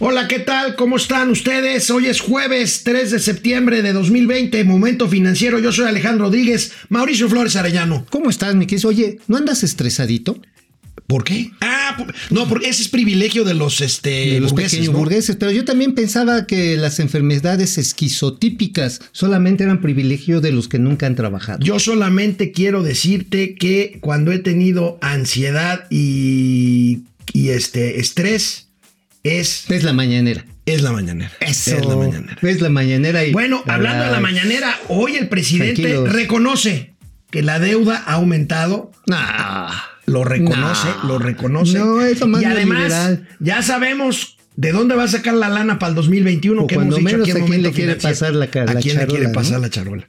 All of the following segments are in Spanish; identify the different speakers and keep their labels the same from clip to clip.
Speaker 1: Hola, ¿qué tal? ¿Cómo están ustedes? Hoy es jueves 3 de septiembre de 2020, Momento Financiero. Yo soy Alejandro Rodríguez, Mauricio Flores Arellano.
Speaker 2: ¿Cómo estás, mi Oye, ¿no andas estresadito?
Speaker 1: ¿Por qué? Ah, no, porque ese es privilegio de los, este,
Speaker 2: de los pequeños burgueses. Pero yo también pensaba que las enfermedades esquizotípicas solamente eran privilegio de los que nunca han trabajado.
Speaker 1: Yo solamente quiero decirte que cuando he tenido ansiedad y, y este estrés, es.
Speaker 2: Es la mañanera.
Speaker 1: Es la mañanera.
Speaker 2: Eso.
Speaker 1: Es la mañanera.
Speaker 2: Es la mañanera. Y
Speaker 1: bueno, hablando de la mañanera, hoy el presidente reconoce que la deuda ha aumentado. lo reconoce, lo reconoce.
Speaker 2: No, eso más
Speaker 1: y además, ya sabemos de dónde va a sacar la lana para el 2021 que
Speaker 2: cuando
Speaker 1: hemos
Speaker 2: menos
Speaker 1: dicho
Speaker 2: aquí a quién le quiere pasar la,
Speaker 1: la ¿A quién le quiere pasar la charola?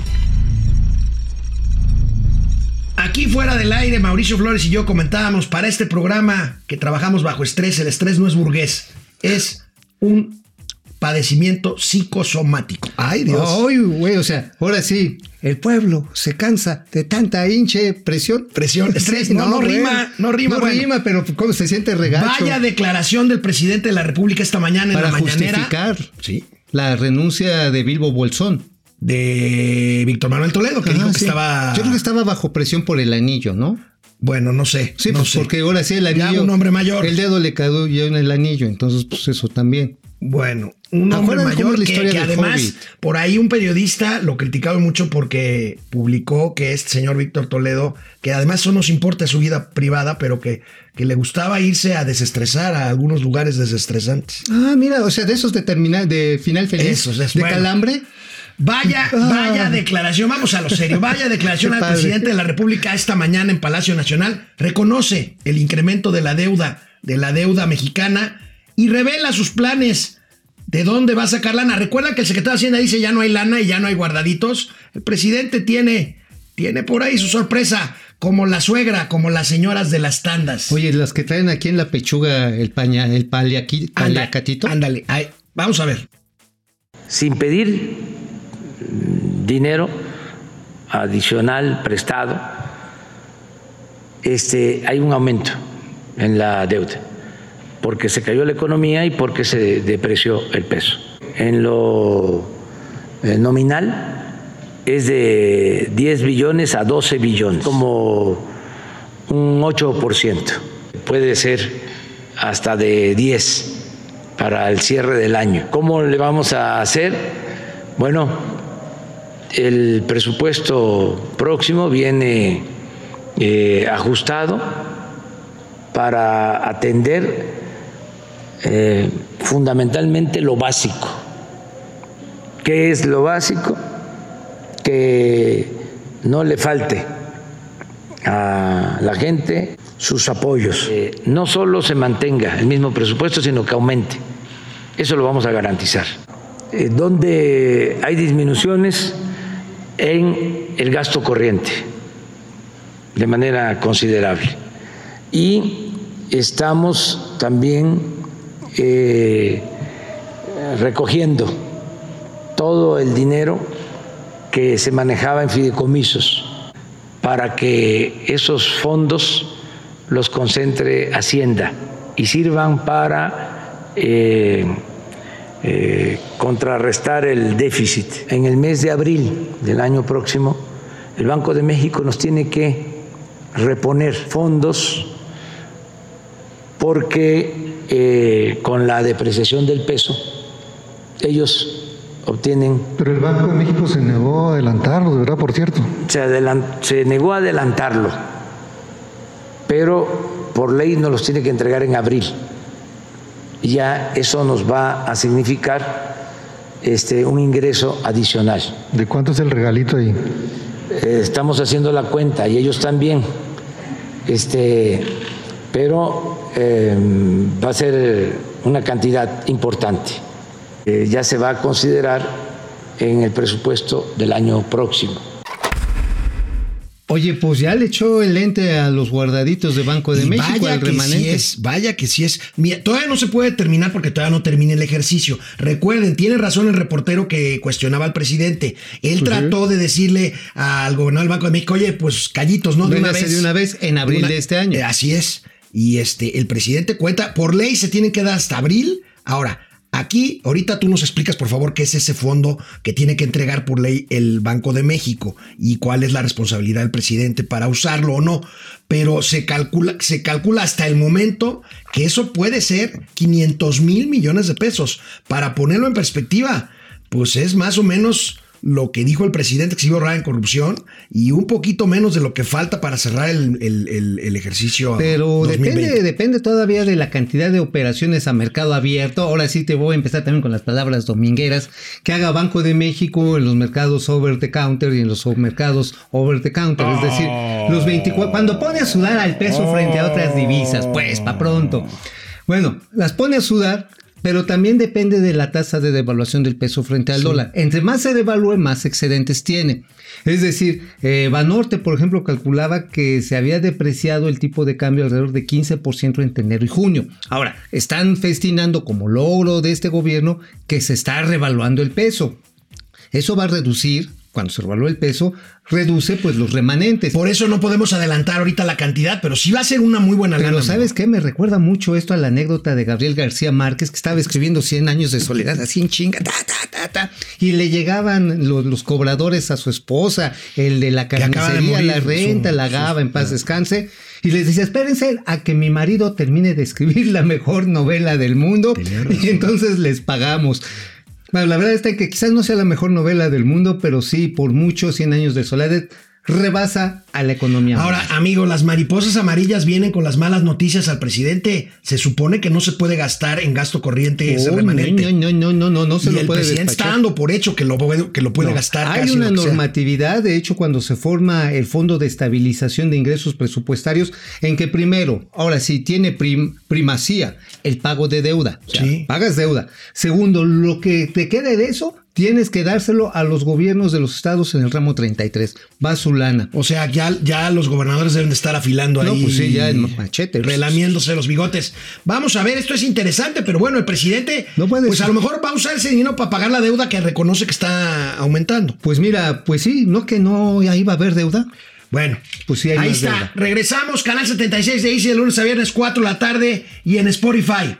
Speaker 1: Aquí fuera del aire, Mauricio Flores y yo comentábamos para este programa que trabajamos bajo estrés. El estrés no es burgués, es un padecimiento psicosomático.
Speaker 2: Ay, Dios. Ay, güey, o sea, ahora sí, el pueblo se cansa de tanta hinche presión.
Speaker 1: Presión, estrés, no, no, rima, no rima.
Speaker 2: No rima, pero ¿cómo se siente regacho?
Speaker 1: Vaya declaración del presidente de la República esta mañana
Speaker 2: Para
Speaker 1: en la mañanera.
Speaker 2: justificar
Speaker 1: Sí.
Speaker 2: la renuncia de Bilbo Bolsón.
Speaker 1: De Víctor Manuel Toledo, que
Speaker 2: Ah,
Speaker 1: dijo que
Speaker 2: sí.
Speaker 1: estaba.
Speaker 2: Yo creo que estaba bajo presión por el anillo, ¿no?
Speaker 1: Bueno, no sé.
Speaker 2: Sí,
Speaker 1: no
Speaker 2: pues
Speaker 1: sé.
Speaker 2: porque ahora sí el
Speaker 1: Ya
Speaker 2: anillo.
Speaker 1: un hombre mayor.
Speaker 2: El dedo le cayó ya en el anillo, entonces pues eso también.
Speaker 1: Bueno, un hombre mayor
Speaker 2: la historia
Speaker 1: que además
Speaker 2: Hobbit.
Speaker 1: por ahí un periodista lo criticaron mucho porque publicó que este señor Víctor Toledo, que además eso nos importa su vida privada, pero que, que le gustaba irse a desestresar a algunos lugares desestresantes.
Speaker 2: Ah, mira, o sea, de esos de terminal, de final feliz.
Speaker 1: Esos, es
Speaker 2: de
Speaker 1: bueno.
Speaker 2: calambre.
Speaker 1: Vaya,
Speaker 2: Ah.
Speaker 1: vaya declaración, vamos a lo serio, vaya declaración al presidente de la República esta mañana en Palacio Nacional, reconoce el incremento de la deuda, de la deuda mexicana y revela sus planes de dónde va a sacar lana. Recuerda que el secretario de Hacienda dice ya no hay lana y ya no hay guardaditos. El presidente tiene, tiene por ahí su sorpresa, como la suegra, como las señoras de las tandas.
Speaker 2: Oye, las que traen aquí en la pechuga el paña, el
Speaker 1: Anda-
Speaker 2: paliacatito.
Speaker 1: Ándale, ahí, vamos a ver.
Speaker 3: sin pedir dinero adicional prestado, este, hay un aumento en la deuda, porque se cayó la economía y porque se depreció el peso. En lo eh, nominal es de 10 billones a 12 billones, como un 8%, puede ser hasta de 10 para el cierre del año. ¿Cómo le vamos a hacer? Bueno, el presupuesto próximo viene eh, ajustado para atender eh, fundamentalmente lo básico. ¿Qué es lo básico? Que no le falte a la gente sus apoyos. Eh, no solo se mantenga el mismo presupuesto, sino que aumente. Eso lo vamos a garantizar. Eh, donde hay disminuciones en el gasto corriente de manera considerable. Y estamos también eh, recogiendo todo el dinero que se manejaba en fideicomisos para que esos fondos los concentre Hacienda y sirvan para eh, eh, contrarrestar el déficit. En el mes de abril del año próximo, el Banco de México nos tiene que reponer fondos porque eh, con la depreciación del peso ellos obtienen
Speaker 4: Pero el Banco de México se negó a adelantarlo, de verdad, por cierto.
Speaker 3: se negó a adelantarlo, pero por ley nos los tiene que entregar en abril. Y ya eso nos va a significar este, un ingreso adicional.
Speaker 4: ¿De cuánto es el regalito ahí?
Speaker 3: Eh, estamos haciendo la cuenta y ellos también, este, pero eh, va a ser una cantidad importante. Eh, ya se va a considerar en el presupuesto del año próximo.
Speaker 2: Oye, pues ya le echó el lente a los guardaditos de Banco de
Speaker 1: Y
Speaker 2: México
Speaker 1: vaya
Speaker 2: al
Speaker 1: que
Speaker 2: remanente.
Speaker 1: sí es, vaya que sí es. Mira, todavía no se puede terminar porque todavía no termina el ejercicio. Recuerden, tiene razón el reportero que cuestionaba al presidente. Él
Speaker 2: Pues
Speaker 1: trató de decirle al gobernador del Banco de México, oye, pues callitos, ¿no? De una vez.
Speaker 2: de una vez en abril de este año.
Speaker 1: Así es. Y este, el presidente cuenta, por ley se tiene que dar hasta abril. Ahora, aquí, ahorita tú nos explicas, por favor, qué es ese fondo que tiene que entregar por ley el Banco de México y cuál es la responsabilidad del presidente para usarlo o no. Pero se calcula, se calcula hasta el momento que eso puede ser 500 mil millones de pesos. Para ponerlo en perspectiva, pues es más o menos lo que dijo el presidente que se iba a ahorrar en corrupción y un poquito menos de lo que falta para cerrar el, el- el- el ejercicio.
Speaker 2: Pero
Speaker 1: 2020.
Speaker 2: depende, depende todavía de la cantidad de operaciones a mercado abierto. Ahora sí te voy a empezar también con las palabras domingueras. Que haga Banco de México en los mercados over the counter y en los mercados over the counter. Es decir, los 24. Cuando pone a sudar al peso frente a otras divisas, pues, pa' pronto. Bueno, las pone a sudar. Pero también depende de la tasa de devaluación del peso frente al dólar. Entre más se devalúe, más excedentes tiene. Es decir, eh, Banorte, por ejemplo, calculaba que se había depreciado el tipo de cambio alrededor de 15% entre enero y junio. Ahora, están festinando como logro de este gobierno que se está revaluando el peso. Eso va a reducir, cuando se revalúa el peso, reduce pues los remanentes.
Speaker 1: Por eso no podemos adelantar ahorita la cantidad, pero sí va a ser una muy buena
Speaker 2: Pero
Speaker 1: lana.
Speaker 2: ¿sabes qué? Me recuerda mucho esto a la anécdota de Gabriel García Márquez, que estaba escribiendo 100 años de soledad, así en chinga, ta, ta, ta, ta, y le llegaban los, los cobradores a su esposa, el de la
Speaker 1: de
Speaker 2: carnicería,
Speaker 1: morir
Speaker 2: la renta,
Speaker 1: su-
Speaker 2: la gaba, en paz descanse, y les decía, espérense a que mi marido termine de escribir la mejor novela del mundo, y entonces les pagamos. Bueno, la verdad está que quizás no sea la mejor novela del mundo, pero sí, por mucho, 100 años de soledad rebasa a la economía.
Speaker 1: Ahora, amigo, las mariposas amarillas vienen con las malas noticias al presidente. Se supone que no se puede gastar en gasto corriente ese remanente.
Speaker 2: No, no, no, no, no, no se lo
Speaker 1: el
Speaker 2: puede
Speaker 1: presidente está dando por hecho que lo, puede- que lo puede gastar
Speaker 2: Hay una normatividad, de hecho, cuando se forma el Fondo de Estabilización de Ingresos Presupuestarios, en que primero, ahora sí, tiene prim- primacía el pago de deuda.
Speaker 1: Sí.
Speaker 2: Pagas deuda. Segundo, lo que te quede de eso, tienes que dárselo a los gobiernos de los estados en el ramo 33. Va su lana.
Speaker 1: O sea, ya, ya los gobernadores deben de estar afilando
Speaker 2: No,
Speaker 1: ahí.
Speaker 2: pues sí, ya el machete.
Speaker 1: Relamiéndose los bigotes. Vamos a ver, esto es interesante, pero bueno, el presidente,
Speaker 2: No puede
Speaker 1: pues
Speaker 2: ser.
Speaker 1: a lo mejor va a usar ese dinero para pagar la deuda que reconoce que está aumentando.
Speaker 2: Pues mira, pues sí, no que no ahí va a haber deuda.
Speaker 1: Bueno,
Speaker 2: Pues sí, hay
Speaker 1: ahí
Speaker 2: más
Speaker 1: está.
Speaker 2: deuda.
Speaker 1: Regresamos, canal 76 de Easy de lunes a viernes, 4 de la tarde y en Spotify.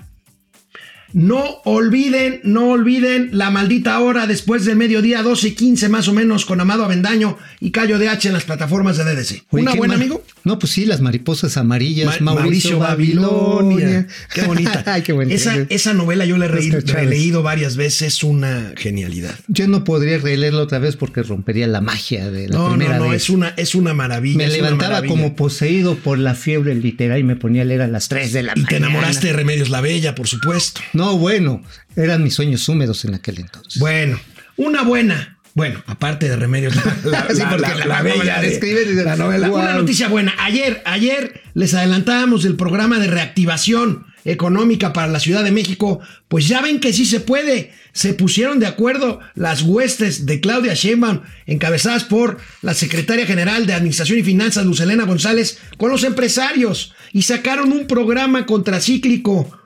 Speaker 1: No olviden, no olviden la maldita hora después del mediodía, 12 y 15 más o menos, con Amado Avendaño y Cayo de H en las plataformas de DDC.
Speaker 2: Oye,
Speaker 1: ¿Una buena, amigo?
Speaker 2: No, pues sí, las mariposas amarillas,
Speaker 1: Ma-
Speaker 2: Mauricio, Babilonia.
Speaker 1: Qué bonita.
Speaker 2: Ay, qué bonita.
Speaker 1: esa, esa novela yo la he reído- releído varias veces, es una genialidad.
Speaker 2: Yo no podría releerla otra vez porque rompería la magia de la
Speaker 1: No,
Speaker 2: primera
Speaker 1: no, no,
Speaker 2: vez.
Speaker 1: es una, es una maravilla.
Speaker 2: me levantaba
Speaker 1: maravilla.
Speaker 2: como poseído por la fiebre literaria y me ponía a leer a las 3 de la
Speaker 1: Y
Speaker 2: mañana.
Speaker 1: te enamoraste de Remedios la Bella, por supuesto.
Speaker 2: No, bueno, eran mis sueños húmedos en aquel entonces.
Speaker 1: Bueno, una buena. Bueno, aparte de Remedios, la, la-
Speaker 2: Sí,
Speaker 1: la-
Speaker 2: porque
Speaker 1: la-
Speaker 2: la-
Speaker 1: la
Speaker 2: como
Speaker 1: bella
Speaker 2: la
Speaker 1: de- la novela.
Speaker 2: "Wow".
Speaker 1: Una noticia buena. Ayer, ayer les adelantábamos del programa de reactivación económica para la Ciudad de México. Pues ya ven que sí se puede. Se pusieron de acuerdo las huestes de Claudia Sheinbaum, encabezadas por la secretaria general de Administración y Finanzas, Lucelena González, con los empresarios y sacaron un programa contracíclico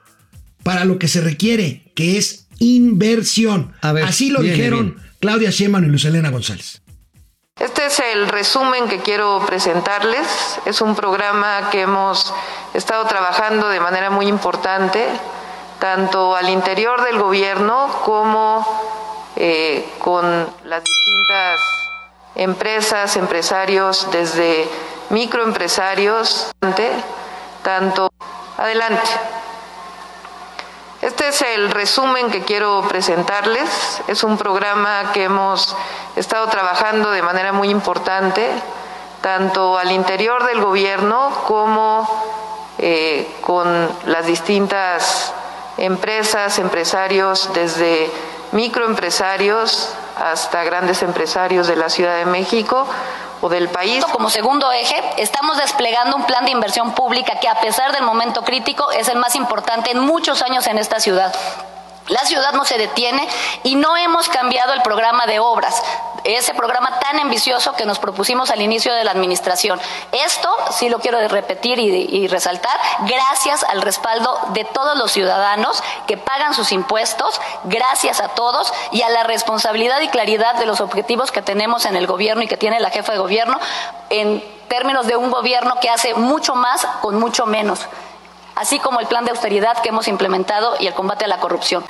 Speaker 1: para lo que se requiere, que es inversión.
Speaker 2: A ver,
Speaker 1: Así lo dijeron
Speaker 2: bien.
Speaker 1: Claudia Sheinbaum y Lucelena González.
Speaker 5: Este es el resumen que quiero presentarles. Es un programa que hemos estado trabajando de manera muy importante, tanto al interior del gobierno como eh, con las distintas empresas, empresarios, desde microempresarios, tanto adelante. Este es el resumen que quiero presentarles. Es un programa que hemos estado trabajando de manera muy importante, tanto al interior del gobierno como eh, con las distintas empresas, empresarios, desde microempresarios hasta grandes empresarios de la Ciudad de México del país.
Speaker 6: Como segundo eje, estamos desplegando un plan de inversión pública que a pesar del momento crítico es el más importante en muchos años en esta ciudad. La ciudad no se detiene y no hemos cambiado el programa de obras. ese programa tan ambicioso que nos propusimos al inicio de la administración. Esto sí lo quiero repetir y, resaltar, gracias al respaldo de todos los ciudadanos que pagan sus impuestos, gracias a todos y a la responsabilidad y claridad de los objetivos que tenemos en el gobierno y que tiene la jefa de gobierno en términos de un gobierno que hace mucho más con mucho menos, así como el plan de austeridad que hemos implementado y el combate a la corrupción.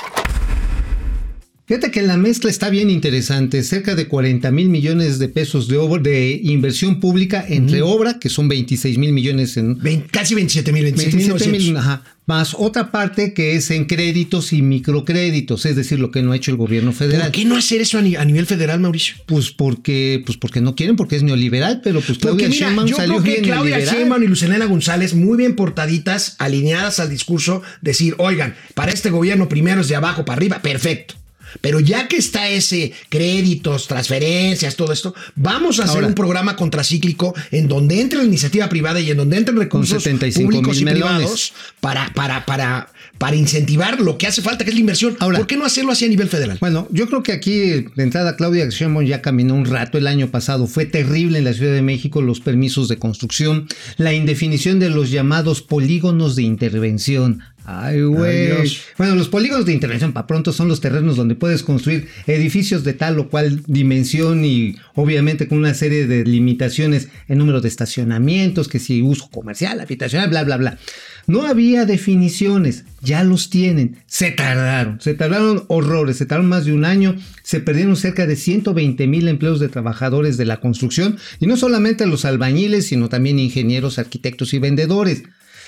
Speaker 2: Fíjate que la mezcla está bien interesante, cerca de 40 mil millones de pesos de, obra, de inversión pública entre obra, que son 26 mil millones en...
Speaker 1: Casi 27 mil, 27 mil
Speaker 2: 27 mil, ajá, más otra parte que es en créditos y microcréditos, es decir, lo que no ha hecho el gobierno federal.
Speaker 1: ¿Por qué no hacer eso a, ni- a nivel federal, Mauricio?
Speaker 2: Pues porque, pues porque no quieren, porque es neoliberal, pero pues Claudia
Speaker 1: mira,
Speaker 2: Sheinbaum
Speaker 1: yo
Speaker 2: salió
Speaker 1: creo que
Speaker 2: bien
Speaker 1: Claudia
Speaker 2: neoliberal.
Speaker 1: Sheinbaum y Lucelena González muy bien portaditas, alineadas al discurso, decir, oigan, para este gobierno primero es de abajo para arriba, perfecto. Pero ya que está ese créditos, transferencias, todo esto, vamos a hacer un programa contracíclico en donde entre la iniciativa privada y en donde entren recursos
Speaker 2: 75
Speaker 1: públicos y privados para, para, para, para incentivar lo que hace falta, que es la inversión.
Speaker 2: Ahora.
Speaker 1: ¿Por qué no hacerlo así a nivel federal?
Speaker 2: Bueno, yo creo que aquí de entrada Claudia Sheinbaum ya caminó un rato el año pasado. Fue terrible en la Ciudad de México los permisos de construcción, la indefinición de los llamados polígonos de intervención. Ay, güey. Bueno, los polígonos de intervención para pronto son los terrenos donde puedes construir edificios de tal o cual dimensión y obviamente con una serie de limitaciones en número de estacionamientos, que si uso comercial, habitacional, bla, bla, bla. No había definiciones, ya los tienen. Se tardaron, se tardaron horrores, se tardaron más de un año, se perdieron cerca de 120 mil empleos de trabajadores de la construcción y no solamente los albañiles, sino también ingenieros, arquitectos y vendedores.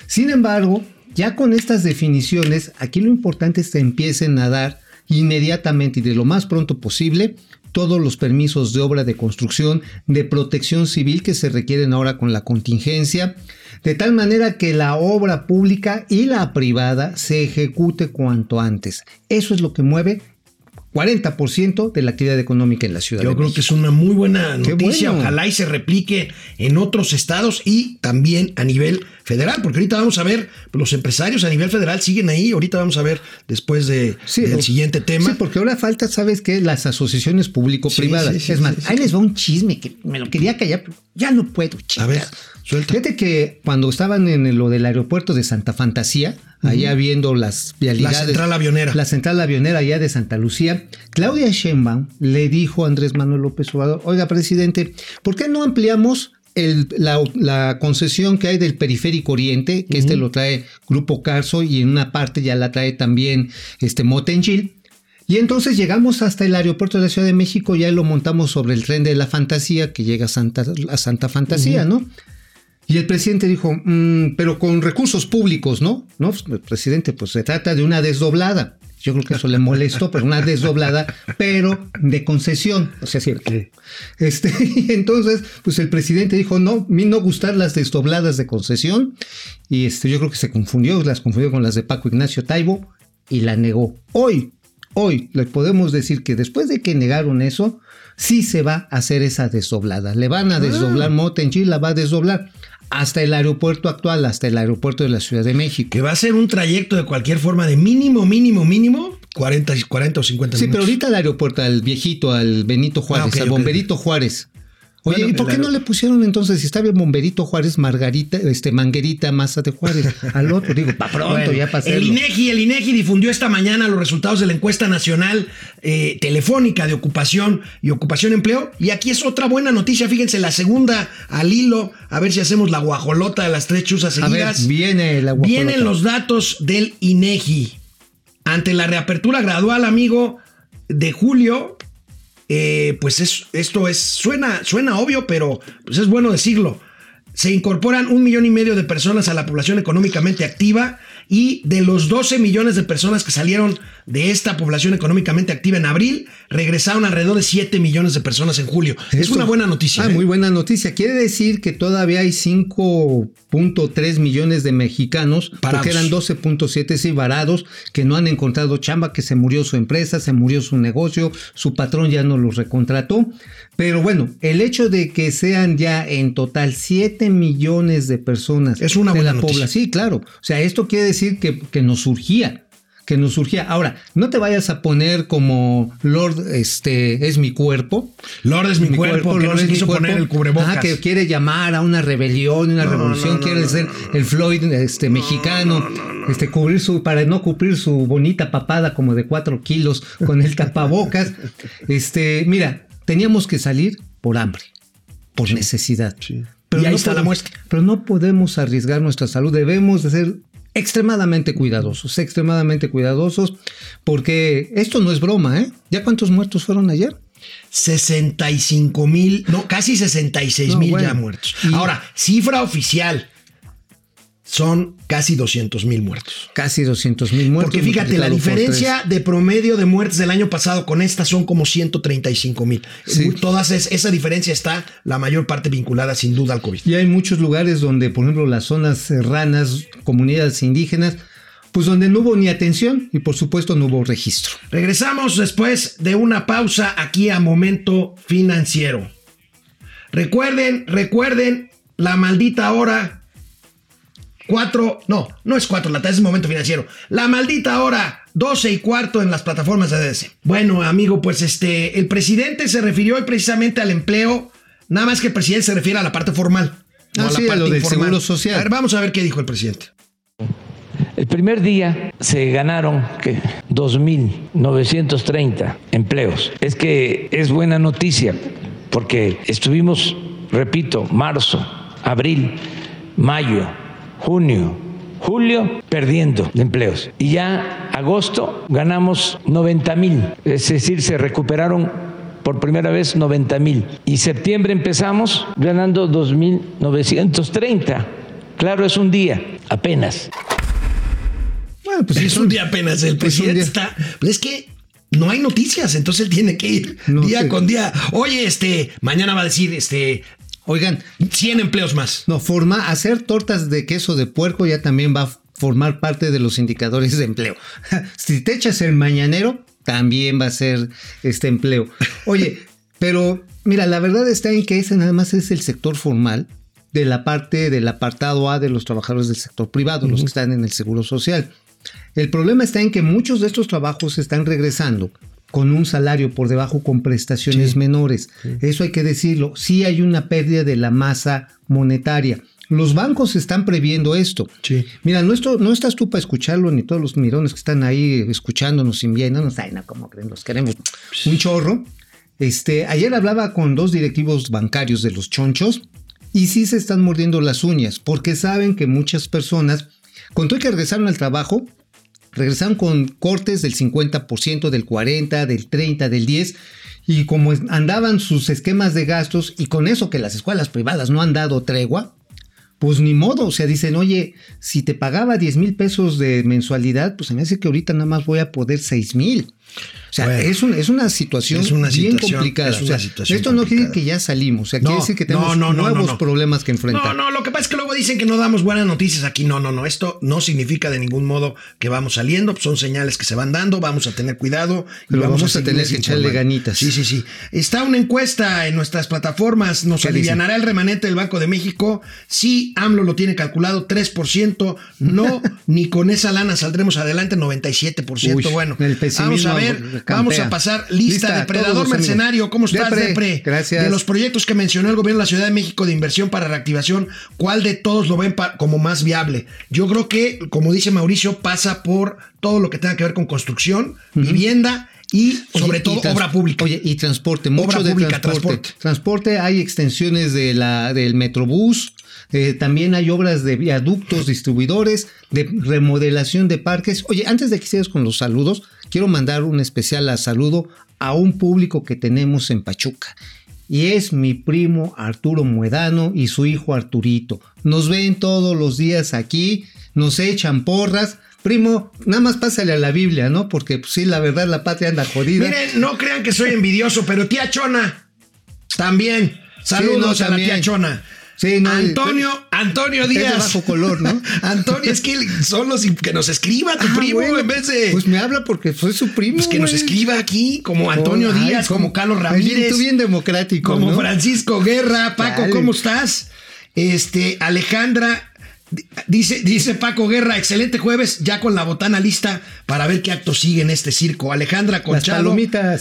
Speaker 2: Sin embargo, ya con estas definiciones, aquí lo importante es que empiecen a dar inmediatamente y de lo más pronto posible todos los permisos de obra de construcción, de protección civil que se requieren ahora con la contingencia, de tal manera que la obra pública y la privada se ejecute cuanto antes. Eso es lo que mueve 40% de la actividad económica en la ciudad.
Speaker 1: Yo
Speaker 2: de
Speaker 1: creo
Speaker 2: México.
Speaker 1: que es una muy buena noticia.
Speaker 2: bueno.
Speaker 1: Ojalá y se replique en otros estados y también a nivel federal, porque ahorita vamos a ver, los empresarios a nivel federal siguen ahí. Ahorita vamos a ver después de, del
Speaker 2: o-
Speaker 1: siguiente tema.
Speaker 2: Sí, porque ahora falta, ¿sabes qué? Las asociaciones público-privadas.
Speaker 1: Sí, sí, sí,
Speaker 2: es más,
Speaker 1: sí, sí.
Speaker 2: ahí les va un chisme que me lo quería callar, pero ya no puedo,
Speaker 1: A ver. Suelta.
Speaker 2: Fíjate que cuando estaban en lo del aeropuerto de Santa Fantasía, allá viendo las vialidades.
Speaker 1: La central avionera.
Speaker 2: La central avionera allá de Santa Lucía, Claudia Sheinbaum le dijo a Andrés Manuel López Obrador, oiga, presidente, ¿por qué no ampliamos el- la, la concesión que hay del periférico oriente, que este lo trae Grupo Carso y en una parte ya la trae también este Motengil? Y entonces llegamos hasta el aeropuerto de la Ciudad de México, ya lo montamos sobre el tren de la fantasía que llega a Santa, a Santa Fantasía, ¿no? Y el presidente dijo, "Mm, pero con recursos públicos, ¿no? No, pues, el presidente, pues se trata de una desdoblada. Yo creo que eso le molestó, pero una desdoblada, pero de concesión. O sea, sí, que- este, y entonces, pues el presidente dijo, no, a mí no gustar las desdobladas de concesión. Y este, yo creo que se confundió, las confundió con las de Paco Ignacio Taibo y la negó. Hoy, hoy le podemos decir que después de que negaron eso, sí se va a hacer esa desdoblada. Le van a desdoblar Motengil, la va a desdoblar hasta el aeropuerto actual, hasta el aeropuerto de la Ciudad de México.
Speaker 1: Que va a ser un trayecto de cualquier forma de mínimo, mínimo, mínimo, 40, y- 40 o 50
Speaker 2: Sí, pero
Speaker 1: minutos.
Speaker 2: ahorita el aeropuerto, al viejito, al Benito Juárez,
Speaker 1: Ah, ok,
Speaker 2: al. Bomberito Juárez. Oye,
Speaker 1: Bueno,
Speaker 2: ¿y por qué no le pusieron entonces, si estaba el Bomberito Juárez, Margarita, este, Manguerita Maza de Juárez, al otro? Digo, para pronto,
Speaker 1: Bueno,
Speaker 2: ya para
Speaker 1: el. INEGI, el INEGI difundió esta mañana los resultados de la encuesta nacional eh, telefónica de ocupación y ocupación empleo. Y aquí es otra buena noticia, fíjense, la segunda al hilo, a ver si hacemos la guajolota de las tres chuzas
Speaker 2: A ver,
Speaker 1: seguidas.
Speaker 2: viene la guajolota.
Speaker 1: Vienen los datos del INEGI. Ante la reapertura gradual, amigo, de julio, eh, pues es, esto es, suena, suena obvio, pero pues es bueno decirlo. Se incorporan un millón y medio de personas a la población económicamente activa y de los 12 millones de personas que salieron de esta población económicamente activa en abril, regresaron alrededor de 7 millones de personas en julio. es una buena noticia.
Speaker 2: Ah,
Speaker 1: ¿eh?
Speaker 2: muy buena noticia. Quiere decir que todavía hay 5.3 millones de mexicanos,
Speaker 1: Parados.
Speaker 2: porque eran 12.7 sí varados, que no han encontrado chamba, que se murió su empresa, se murió su negocio, su patrón ya no los recontrató. Pero bueno, el hecho de que sean ya en total 7 millones de personas
Speaker 1: Es una
Speaker 2: de
Speaker 1: buena
Speaker 2: la población, sí, claro. O sea, esto quiere decir que, que nos surgía que nos surgía. Ahora, no te vayas a poner como Lord, este, es mi cuerpo.
Speaker 1: Lord es mi, cuerpo, que no
Speaker 2: Lord
Speaker 1: se
Speaker 2: es mi
Speaker 1: quiso
Speaker 2: cuerpo.
Speaker 1: poner el cubrebocas.
Speaker 2: Ajá, que quiere llamar a una rebelión, una
Speaker 1: No,
Speaker 2: revolución,
Speaker 1: no,
Speaker 2: quiere ser el Floyd este, mexicano, este, cubrir su, para no cubrir su bonita papada como de cuatro kilos con el tapabocas. Este, mira, teníamos que salir por hambre, por necesidad.
Speaker 1: Y ahí está la
Speaker 2: podemos-
Speaker 1: muestra.
Speaker 2: Pero no podemos arriesgar nuestra salud, debemos de ser extremadamente cuidadosos, extremadamente cuidadosos, porque esto no es broma, ¿eh? ¿Ya cuántos muertos fueron ayer?
Speaker 1: 65 mil, no, casi 66 mil
Speaker 2: No, bueno.
Speaker 1: ya muertos. Ahora, cifra oficial, son casi 200 mil muertos.
Speaker 2: Casi 200 mil muertos.
Speaker 1: Porque fíjate, la diferencia de promedio de muertes del año pasado con esta son como 135 mil.
Speaker 2: Sí.
Speaker 1: Todas es- esa diferencia está la mayor parte vinculada sin duda al COVID.
Speaker 2: Y hay muchos lugares donde, por ejemplo, las zonas serranas, comunidades indígenas, pues donde no hubo ni atención y por supuesto no hubo registro.
Speaker 1: Regresamos después de una pausa aquí a Momento Financiero. Recuerden, recuerden la maldita hora. Cuatro, no, no es cuatro, la es Momento Financiero. La maldita hora, 12 y cuarto en las plataformas de ADS. Bueno, amigo, pues este, el presidente se refirió hoy precisamente al empleo, nada más que el presidente se refiere a la parte formal. no
Speaker 2: Ah,
Speaker 1: la
Speaker 2: sí, a
Speaker 1: parte
Speaker 2: lo del seguro social.
Speaker 1: A ver, vamos a ver qué dijo el presidente.
Speaker 3: El primer día se ganaron ¿qué? 2.930 empleos. Es que es buena noticia porque estuvimos, repito, marzo, abril, mayo, junio, julio perdiendo empleos. Y ya agosto ganamos 90 mil, es decir, se recuperaron por primera vez 90 mil. Y septiembre empezamos ganando 2.930. Claro, es un día, apenas.
Speaker 2: Bueno, pues
Speaker 1: es un día apenas, el presidente está. Pues es que no hay noticias, entonces él tiene que ir
Speaker 2: No
Speaker 1: día
Speaker 2: sé.
Speaker 1: con día. Oye, este, mañana va a decir, este,
Speaker 2: Oigan,
Speaker 1: 100 empleos más.
Speaker 2: no, forma, hacer tortas de queso de puerco ya también va a formar parte de los indicadores de empleo. si te echas el mañanero, también va a ser este empleo. Oye, pero mira, la verdad está en que ese nada más es el sector formal de la parte del apartado A de los trabajadores del sector privado, los que están en el seguro social. El problema está en que muchos de estos trabajos están regresando con un salario por debajo con prestaciones menores. Eso hay que decirlo. Sí hay una pérdida de la masa monetaria. Los bancos están previendo esto.
Speaker 1: Sí.
Speaker 2: Mira, no, esto- no estás tú para escucharlo, ni todos los mirones que están ahí escuchándonos y viéndonos. Ay, no, ¿cómo creen? Los queremos un chorro. Este, ayer hablaba con dos directivos bancarios de los chonchos y sí se están mordiendo las uñas porque saben que muchas personas, con todo que regresaron al trabajo, regresaron con cortes del 50%, del 40%, del 30%, del 10%, y como andaban sus esquemas de gastos, y con eso que las escuelas privadas no han dado tregua, pues ni modo, o sea, dicen, oye, si te pagaba 10 mil pesos de mensualidad, pues se me hace que ahorita nada más voy a poder 6 mil. O sea,
Speaker 1: Bueno,
Speaker 2: es, un- es una situación
Speaker 1: es una
Speaker 2: bien
Speaker 1: situación-
Speaker 2: complicada.
Speaker 1: es
Speaker 2: O
Speaker 1: una
Speaker 2: sea,
Speaker 1: situación
Speaker 2: esto no quiere decir que ya salimos, o sea,
Speaker 1: No,
Speaker 2: quiere decir que tenemos
Speaker 1: no, no,
Speaker 2: nuevos
Speaker 1: no, no.
Speaker 2: problemas que enfrentar.
Speaker 1: No, no, lo que pasa es que luego dicen que no damos buenas noticias aquí. No, no, no. Esto no significa de ningún modo que vamos saliendo. Son señales que se van dando. Vamos a tener cuidado. y
Speaker 2: vamos a tener que echarle ganitas.
Speaker 1: Sí, sí, sí. Está una encuesta en nuestras plataformas. Nos alivianará el remanente del Banco de México. Sí, AMLO lo tiene calculado 3%. No, ni con esa lana saldremos adelante 97%.
Speaker 2: Uy,
Speaker 1: bueno,
Speaker 2: el
Speaker 1: vamos a ver.
Speaker 2: Campea.
Speaker 1: Vamos a pasar lista,
Speaker 2: Lista,
Speaker 1: Depredador. Mercenario. ¿Cómo estás,
Speaker 2: Depre,
Speaker 1: Depre?
Speaker 2: gracias.
Speaker 1: De los proyectos que mencionó el gobierno de la Ciudad de México de inversión para reactivación, ¿cuál de todos lo ven como más viable? Yo creo que, como dice Mauricio, pasa por todo lo que tenga que ver con construcción, vivienda y sobre todo obra pública.
Speaker 2: Oye, y transporte, mucho
Speaker 1: Obra
Speaker 2: de
Speaker 1: pública,
Speaker 2: transporte.
Speaker 1: transporte.
Speaker 2: transporte. hay extensiones de la, del Metrobús, eh, también hay obras de viaductos, distribuidores, de remodelación de parques. Oye, antes de que sigas con los saludos, quiero mandar un especial saludo a un público que tenemos en Pachuca. Y es mi primo Arturo Muedano y su hijo Arturito. Nos ven todos los días aquí, nos echan porras. Primo, nada más pásale a la Biblia, ¿no? Porque pues, sí, la verdad, la patria anda jodida.
Speaker 1: Miren, no crean que soy envidioso, pero tía Chona, también. Saludos
Speaker 2: no,
Speaker 1: a la tía. Chona.
Speaker 2: Sí, no,
Speaker 1: Antonio, Antonio
Speaker 2: es de
Speaker 1: Díaz.
Speaker 2: bajo color, ¿no?
Speaker 1: Antonio, es que son los que nos escriba tu
Speaker 2: Ah,
Speaker 1: primo
Speaker 2: bueno,
Speaker 1: en vez de.
Speaker 2: Pues me habla porque soy su primo.
Speaker 1: Pues que nos escriba aquí, como Antonio Díaz, como Carlos
Speaker 2: Ay, bien,
Speaker 1: Ramírez.
Speaker 2: Tú bien democrático,
Speaker 1: como
Speaker 2: ¿no?
Speaker 1: Francisco Guerra. Paco,
Speaker 2: Dale.
Speaker 1: ¿cómo estás? Este, Alejandra Dice, dice Paco Guerra, excelente jueves, ya con la botana lista para ver qué acto sigue en este circo. Alejandra Conchado.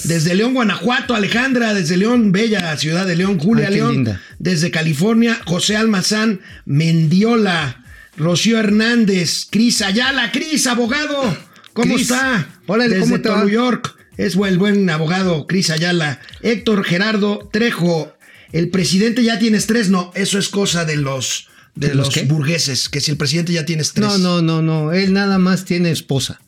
Speaker 1: Desde León, Guanajuato, Alejandra, desde León, bella ciudad de León, Julia
Speaker 2: Ay,
Speaker 1: León.
Speaker 2: linda.
Speaker 1: Desde California, José Almazán, Mendiola, Rocío Hernández, Cris Ayala, Cris, abogado. ¿Cómo está?
Speaker 2: órale,
Speaker 1: desde
Speaker 2: ¿cómo te?
Speaker 1: New York. Es el buen abogado Cris Ayala. Héctor Gerardo Trejo. El presidente ya tiene estrés. No, eso es cosa de los, de
Speaker 2: ¿De los
Speaker 1: los burgueses. Que si el presidente ya tiene estrés.
Speaker 2: No, no, no, no. Él nada más tiene esposa.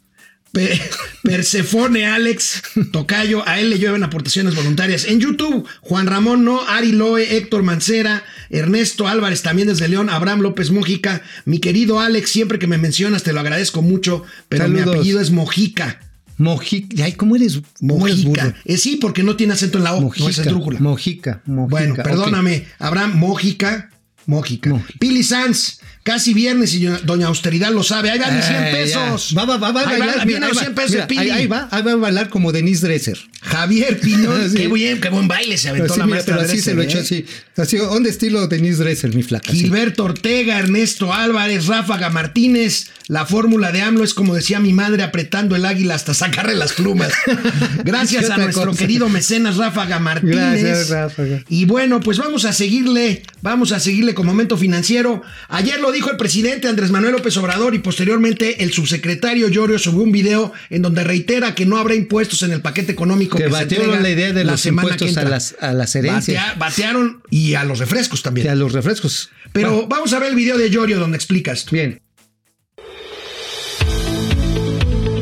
Speaker 1: Pe- Persefone Alex Tocayo, a él le llueven aportaciones voluntarias. En YouTube, Juan Ramón No, Ari Loe, Héctor Mancera, Ernesto Álvarez también desde León, Abraham López Mójica, mi querido Alex, siempre que me mencionas te lo agradezco mucho, pero mi apellido es Mojica.
Speaker 2: Mojica. Ay, ¿cómo eres?
Speaker 1: Mojica. Eh, sí, porque no tiene acento en la O, no es
Speaker 2: Mojica.
Speaker 1: esdrújula.
Speaker 2: Mojica. Mojica.
Speaker 1: Bueno, perdóname, Abraham Mójica. Mójica.
Speaker 2: Mójica.
Speaker 1: Pili Sanz, casi viernes y doña Austeridad lo sabe. Ahí van mis 100
Speaker 2: Eh,
Speaker 1: pesos.
Speaker 2: Va, va, va, va a
Speaker 1: Ahí
Speaker 2: bailar.
Speaker 1: va,
Speaker 2: mira, ahí
Speaker 1: los
Speaker 2: va,
Speaker 1: 100 pesos
Speaker 2: mira,
Speaker 1: Pili.
Speaker 2: ahí, ahí va, ahí va a bailar como Denise Dresser.
Speaker 1: Javier Piñón,
Speaker 2: Sí.
Speaker 1: qué bien, qué buen baile se aventó
Speaker 2: Así,
Speaker 1: la
Speaker 2: mira,
Speaker 1: maestra
Speaker 2: así
Speaker 1: Dresser,
Speaker 2: se lo
Speaker 1: ¿eh?
Speaker 2: echó así. Así, on de estilo Denise Dresser, mi flaca. así.
Speaker 1: Gilberto Ortega, Ernesto Álvarez, Ráfaga Martínez. La fórmula de AMLO es como decía mi madre, apretando el águila hasta sacarle las plumas. Gracias
Speaker 2: ¿Qué
Speaker 1: a nuestro
Speaker 2: cosa?
Speaker 1: querido mecenas Ráfaga Martínez.
Speaker 2: Gracias, Ráfaga.
Speaker 1: Y bueno, pues vamos a seguirle, vamos a seguirle con momento financiero. Ayer lo dijo el presidente Andrés Manuel López Obrador y posteriormente el subsecretario Llorio subió un video en donde reitera que no habrá impuestos en el paquete económico
Speaker 2: Que
Speaker 1: que, se
Speaker 2: batearon
Speaker 1: entrega
Speaker 2: la idea de
Speaker 1: la
Speaker 2: los impuestos a las, a las herencias.
Speaker 1: Batea- batearon y a los refrescos también.
Speaker 2: Y a los refrescos.
Speaker 1: Pero
Speaker 2: Va,
Speaker 1: vamos a ver el video de Llorio donde explica esto.
Speaker 2: bien.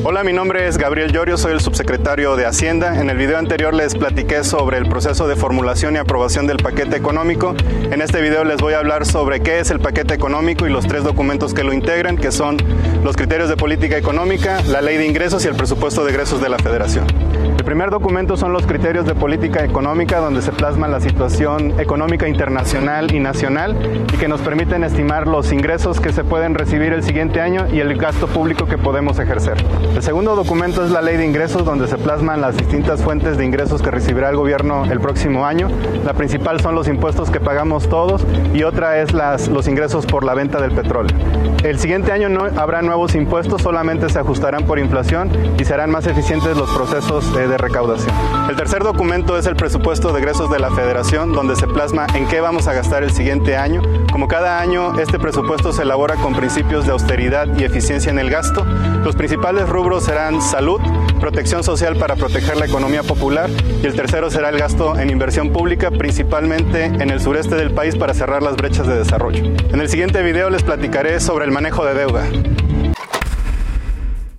Speaker 7: Hola, mi nombre es Gabriel Llorio, soy el subsecretario de Hacienda. En el video anterior les platiqué sobre el proceso de formulación y aprobación del paquete económico. En este video les voy a hablar sobre qué es el paquete económico y los tres documentos que lo integran, que son los criterios de política económica, la ley de ingresos y el presupuesto de egresos de la Federación. El primer documento son los criterios de política económica, donde se plasma la situación económica internacional y nacional y que nos permiten estimar los ingresos que se pueden recibir el siguiente año y el gasto público que podemos ejercer. El segundo documento es la ley de ingresos, donde se plasman las distintas fuentes de ingresos que recibirá el gobierno el próximo año. La principal son los impuestos que pagamos todos y otra es los ingresos por la venta del petróleo. El siguiente año no habrá nuevos impuestos, solamente se ajustarán por inflación y serán más eficientes los procesos eh, de recaudación. El tercer documento es el presupuesto de egresos de la Federación, donde se plasma en qué vamos a gastar el siguiente año. Como cada año, este presupuesto se elabora con principios de austeridad y eficiencia en el gasto. Los principales rubros serán salud, protección social para proteger la economía popular y el tercero será el gasto en inversión pública, principalmente en el sureste del país para cerrar las brechas de desarrollo. En el siguiente video les platicaré sobre el manejo de deuda.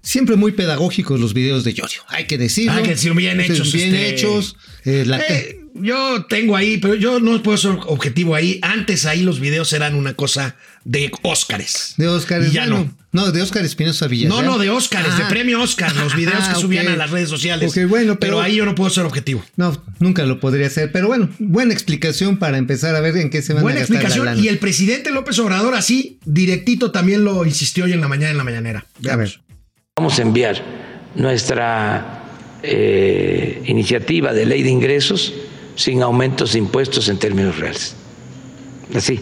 Speaker 2: Siempre muy pedagógicos los videos de Yorio. Hay que decirlo.
Speaker 1: Hay que decirlo, bien hechos,
Speaker 2: Bien
Speaker 1: este-
Speaker 2: hechos. eh, la-
Speaker 1: Eh, yo tengo ahí, pero yo no puedo ser objetivo ahí. Antes ahí los videos eran una cosa de Óscares.
Speaker 2: de Oscar
Speaker 1: Y ya no.
Speaker 2: No, de Oscar Espinosa Villarreal.
Speaker 1: No, no, de Óscares, de
Speaker 2: Ah.
Speaker 1: premio Óscar, los videos
Speaker 2: Ah,
Speaker 1: que subían a las redes sociales.
Speaker 2: Ok, bueno,
Speaker 1: pero,
Speaker 2: pero-
Speaker 1: ahí yo no puedo ser objetivo.
Speaker 2: No, nunca lo podría hacer. Pero bueno, buena explicación para empezar a ver en qué se van
Speaker 1: Buena
Speaker 2: a gastar
Speaker 1: explicación.
Speaker 2: la lana.
Speaker 1: Y el presidente López Obrador así, directito, también lo insistió hoy en la mañana en la mañanera.
Speaker 2: A
Speaker 1: Veamos.
Speaker 2: ver.
Speaker 3: Vamos a enviar nuestra eh, iniciativa de ley de ingresos sin aumentos de impuestos en términos reales. Así.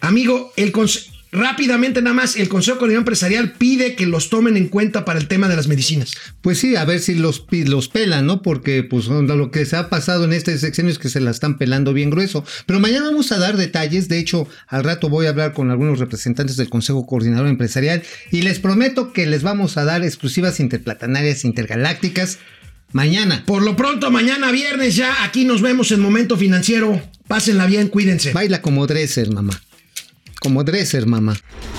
Speaker 1: Amigo, el rápidamente nada más, el Consejo de Coordinación Empresarial pide que los tomen en cuenta para el tema de las medicinas.
Speaker 2: Pues sí, a ver si los, los pelan, ¿no? Porque pues lo que se ha pasado en este sexenio es que se la están pelando bien grueso. Pero mañana vamos a dar detalles. De hecho, al rato voy a hablar con algunos representantes del Consejo Coordinador Empresarial y les prometo que les vamos a dar exclusivas interplatanarias intergalácticas mañana.
Speaker 1: Por lo pronto, mañana viernes ya, aquí nos vemos en Momento Financiero. Pásenla bien, cuídense.
Speaker 2: Baila como Dresser, mamá. Como Dresser, mamá.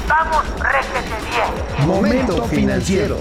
Speaker 8: Vamos, réjete bien.
Speaker 9: Momento financiero.